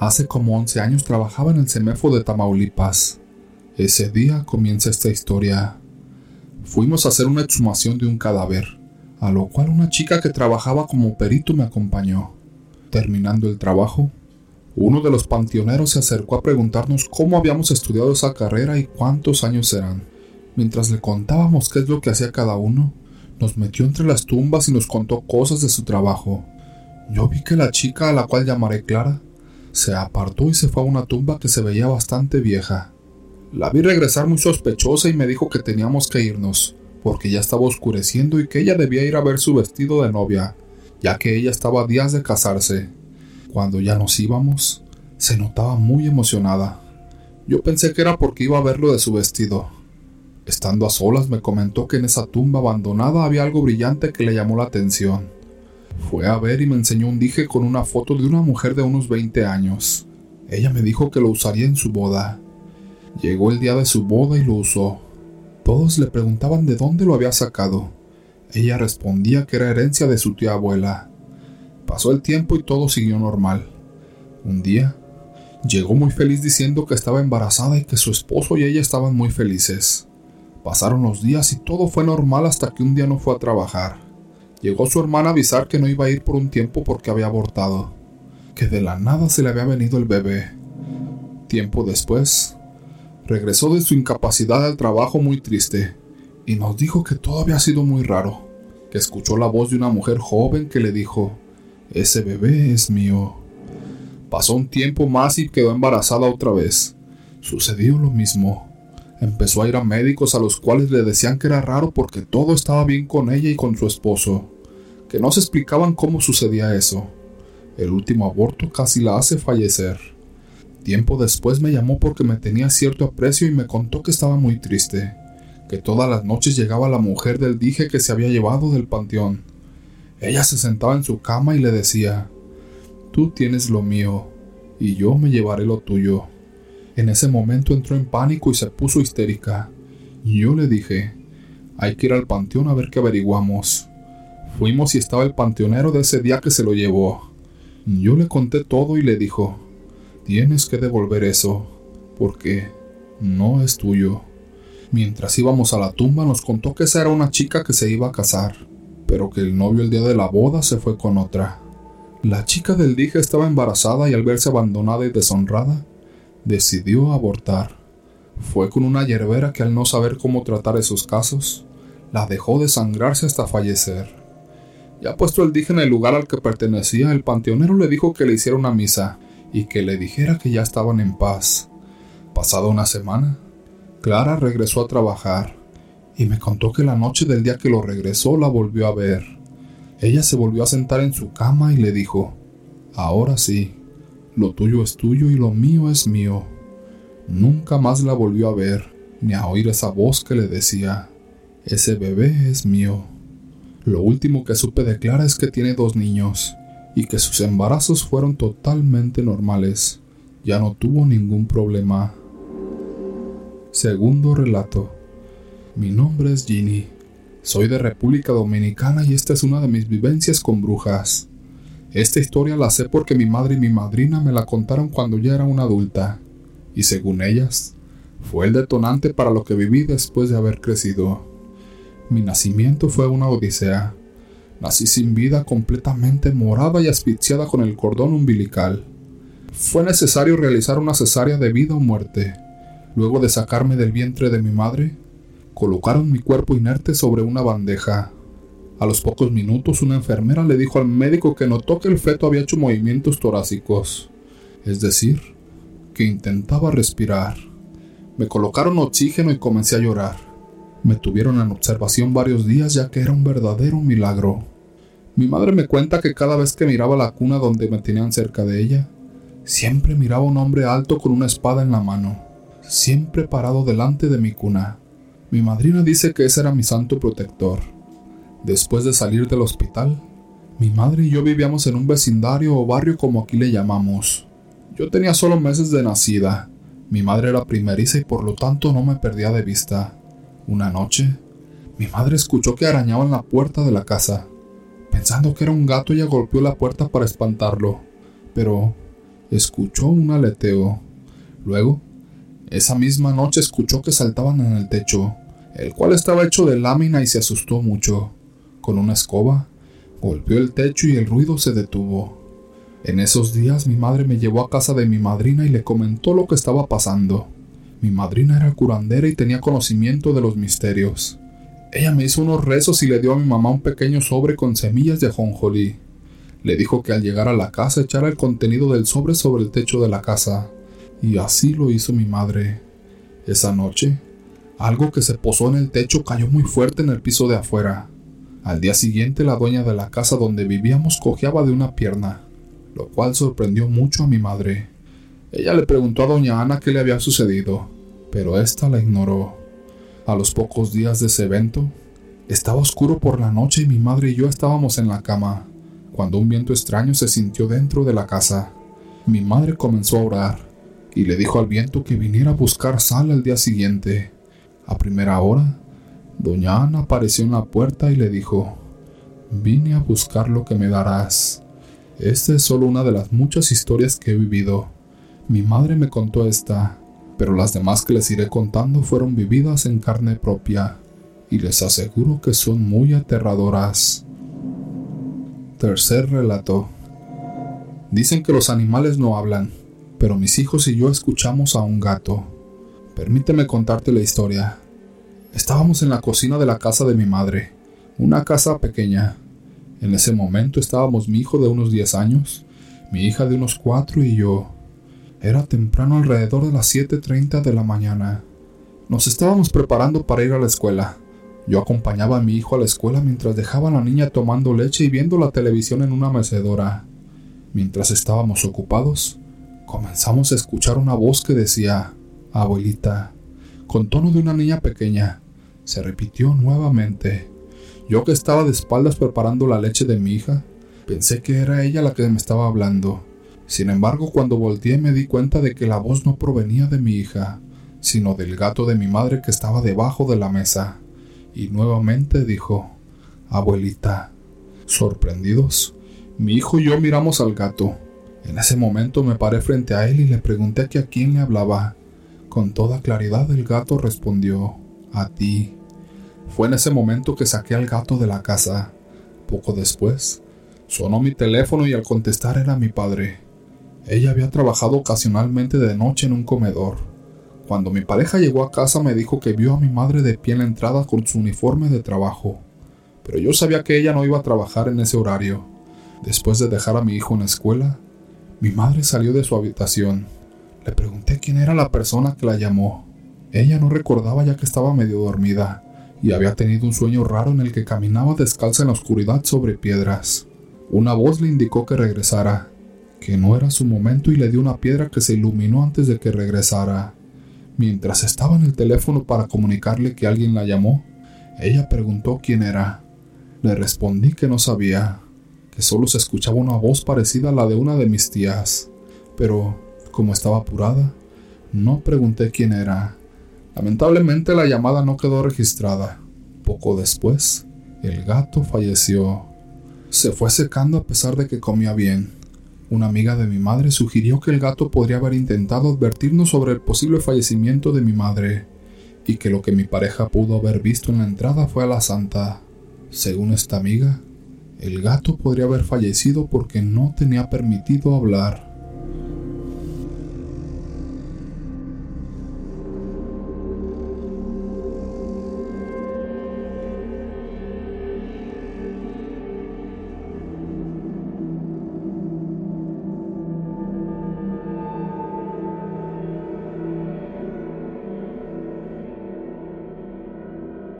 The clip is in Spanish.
Hace como 11 años trabajaba en el CEMEFO de Tamaulipas. Ese día comienza esta historia. Fuimos a hacer una exhumación de un cadáver, a lo cual una chica que trabajaba como perito me acompañó. Terminando el trabajo, uno de los panteoneros se acercó a preguntarnos cómo habíamos estudiado esa carrera y cuántos años eran. Mientras le contábamos qué es lo que hacía cada uno, nos metió entre las tumbas y nos contó cosas de su trabajo. Yo vi que la chica a la cual llamaré Clara se apartó y se fue a una tumba que se veía bastante vieja. La vi regresar muy sospechosa y me dijo que teníamos que irnos, porque ya estaba oscureciendo y que ella debía ir a ver su vestido de novia, ya que ella estaba a días de casarse. Cuando ya nos íbamos, se notaba muy emocionada. Yo pensé que era porque iba a ver lo de su vestido. Estando a solas me comentó que en esa tumba abandonada había algo brillante que le llamó la atención. Fue a ver y me enseñó un dije con una foto de una mujer de unos 20 años. Ella me dijo que lo usaría en su boda. Llegó el día de su boda y lo usó. Todos le preguntaban de dónde lo había sacado. Ella respondía que era herencia de su tía abuela. Pasó el tiempo y todo siguió normal. Un día, llegó muy feliz diciendo que estaba embarazada y que su esposo y ella estaban muy felices. Pasaron los días y todo fue normal hasta que un día no fue a trabajar. Llegó su hermana a avisar que no iba a ir por un tiempo porque había abortado, que de la nada se le había venido el bebé. Tiempo después, regresó de su incapacidad al trabajo muy triste y nos dijo que todo había sido muy raro, que escuchó la voz de una mujer joven que le dijo, ese bebé es mío. Pasó un tiempo más y quedó embarazada otra vez. Sucedió lo mismo. Empezó a ir a médicos a los cuales le decían que era raro porque todo estaba bien con ella y con su esposo, que no se explicaban cómo sucedía eso. El último aborto casi la hace fallecer. Tiempo después me llamó porque me tenía cierto aprecio y me contó que estaba muy triste, que todas las noches llegaba la mujer del dije que se había llevado del panteón. Ella se sentaba en su cama y le decía, Tú tienes lo mío, y yo me llevaré lo tuyo. En ese momento entró en pánico y se puso histérica. Yo le dije, hay que ir al panteón a ver qué averiguamos. Fuimos y estaba el panteonero de ese día que se lo llevó. Yo le conté todo y le dijo, tienes que devolver eso, porque no es tuyo. Mientras íbamos a la tumba nos contó que esa era una chica que se iba a casar, pero que el novio el día de la boda se fue con otra. La chica del dije estaba embarazada y al verse abandonada y deshonrada, decidió abortar. Fue con una yerbera que al no saber cómo tratar esos casos, la dejó desangrarse hasta fallecer. Ya puesto el dije en el lugar al que pertenecía, el panteonero le dijo que le hiciera una misa y que le dijera que ya estaban en paz. Pasada una semana, Clara regresó a trabajar y me contó que la noche del día que lo regresó la volvió a ver. Ella se volvió a sentar en su cama y le dijo, Ahora sí, lo tuyo es tuyo y lo mío es mío. Nunca más la volvió a ver, ni a oír esa voz que le decía, ese bebé es mío. Lo último que supe de Clara es que tiene dos niños, y que sus embarazos fueron totalmente normales. Ya no tuvo ningún problema. Segundo relato. Mi nombre es Ginny. Soy de República Dominicana y esta es una de mis vivencias con brujas. Esta historia la sé porque mi madre y mi madrina me la contaron cuando ya era una adulta, y según ellas, fue el detonante para lo que viví después de haber crecido. Mi nacimiento fue una odisea. Nací sin vida, completamente morada y asfixiada con el cordón umbilical. Fue necesario realizar una cesárea de vida o muerte. Luego de sacarme del vientre de mi madre, colocaron mi cuerpo inerte sobre una bandeja, a los pocos minutos una enfermera le dijo al médico que notó que el feto había hecho movimientos torácicos, es decir, que intentaba respirar. Me colocaron oxígeno y comencé a llorar. Me tuvieron en observación varios días ya que era un verdadero milagro. Mi madre me cuenta que cada vez que miraba la cuna donde me tenían cerca de ella, siempre miraba un hombre alto con una espada en la mano, siempre parado delante de mi cuna. Mi madrina dice que ese era mi santo protector. Después de salir del hospital, mi madre y yo vivíamos en un vecindario o barrio como aquí le llamamos. Yo tenía solo meses de nacida. Mi madre era primeriza y por lo tanto no me perdía de vista. Una noche, mi madre escuchó que arañaban la puerta de la casa. Pensando que era un gato, ella golpeó la puerta para espantarlo. Pero escuchó un aleteo. Luego, esa misma noche escuchó que saltaban en el techo, el cual estaba hecho de lámina y se asustó mucho. Con una escoba, golpeó el techo y el ruido se detuvo. En esos días mi madre me llevó a casa de mi madrina y le comentó lo que estaba pasando. Mi madrina era curandera y tenía conocimiento de los misterios. Ella me hizo unos rezos y le dio a mi mamá un pequeño sobre con semillas de ajonjolí. Le dijo que al llegar a la casa echara el contenido del sobre sobre el techo de la casa. Y así lo hizo mi madre. Esa noche, algo que se posó en el techo cayó muy fuerte en el piso de afuera. Al día siguiente la dueña de la casa donde vivíamos cojeaba de una pierna, lo cual sorprendió mucho a mi madre. Ella le preguntó a doña Ana qué le había sucedido, pero ésta la ignoró. A los pocos días de ese evento, estaba oscuro por la noche y mi madre y yo estábamos en la cama, cuando un viento extraño se sintió dentro de la casa. Mi madre comenzó a orar y le dijo al viento que viniera a buscar sal al día siguiente. A primera hora, doña Ana apareció en la puerta y le dijo, Vine a buscar lo que me darás. Esta es solo una de las muchas historias que he vivido. Mi madre me contó esta, pero las demás que les iré contando fueron vividas en carne propia, y les aseguro que son muy aterradoras. Tercer relato. Dicen que los animales no hablan, pero mis hijos y yo escuchamos a un gato. Permíteme contarte la historia. Estábamos en la cocina de la casa de mi madre, una casa pequeña. En ese momento estábamos mi hijo de unos 10 años, mi hija de unos 4 y yo. Era temprano alrededor de las 7.30 de la mañana. Nos estábamos preparando para ir a la escuela. Yo acompañaba a mi hijo a la escuela mientras dejaba a la niña tomando leche y viendo la televisión en una mecedora. Mientras estábamos ocupados, comenzamos a escuchar una voz que decía, Abuelita, con tono de una niña pequeña. Se repitió nuevamente. Yo que estaba de espaldas preparando la leche de mi hija, pensé que era ella la que me estaba hablando. Sin embargo, cuando volteé me di cuenta de que la voz no provenía de mi hija, sino del gato de mi madre que estaba debajo de la mesa. Y nuevamente dijo, Abuelita. Sorprendidos, mi hijo y yo miramos al gato. En ese momento me paré frente a él y le pregunté a quién le hablaba. Con toda claridad el gato respondió, a ti. Fue en ese momento que saqué al gato de la casa. Poco después, sonó mi teléfono y al contestar era mi padre. Ella había trabajado ocasionalmente de noche en un comedor. Cuando mi pareja llegó a casa me dijo que vio a mi madre de pie en la entrada con su uniforme de trabajo, pero yo sabía que ella no iba a trabajar en ese horario. Después de dejar a mi hijo en la escuela, mi madre salió de su habitación. Le pregunté quién era la persona que la llamó. Ella no recordaba ya que estaba medio dormida y había tenido un sueño raro en el que caminaba descalza en la oscuridad sobre piedras. Una voz le indicó que regresara, que no era su momento y le dio una piedra que se iluminó antes de que regresara. Mientras estaba en el teléfono para comunicarle que alguien la llamó, ella preguntó quién era. Le respondí que no sabía, que solo se escuchaba una voz parecida a la de una de mis tías, pero, como estaba apurada, no pregunté quién era. Lamentablemente la llamada no quedó registrada. Poco después, el gato falleció. Se fue secando a pesar de que comía bien. Una amiga de mi madre sugirió que el gato podría haber intentado advertirnos sobre el posible fallecimiento de mi madre, y que lo que mi pareja pudo haber visto en la entrada fue a la santa. Según esta amiga, el gato podría haber fallecido porque no tenía permitido hablar.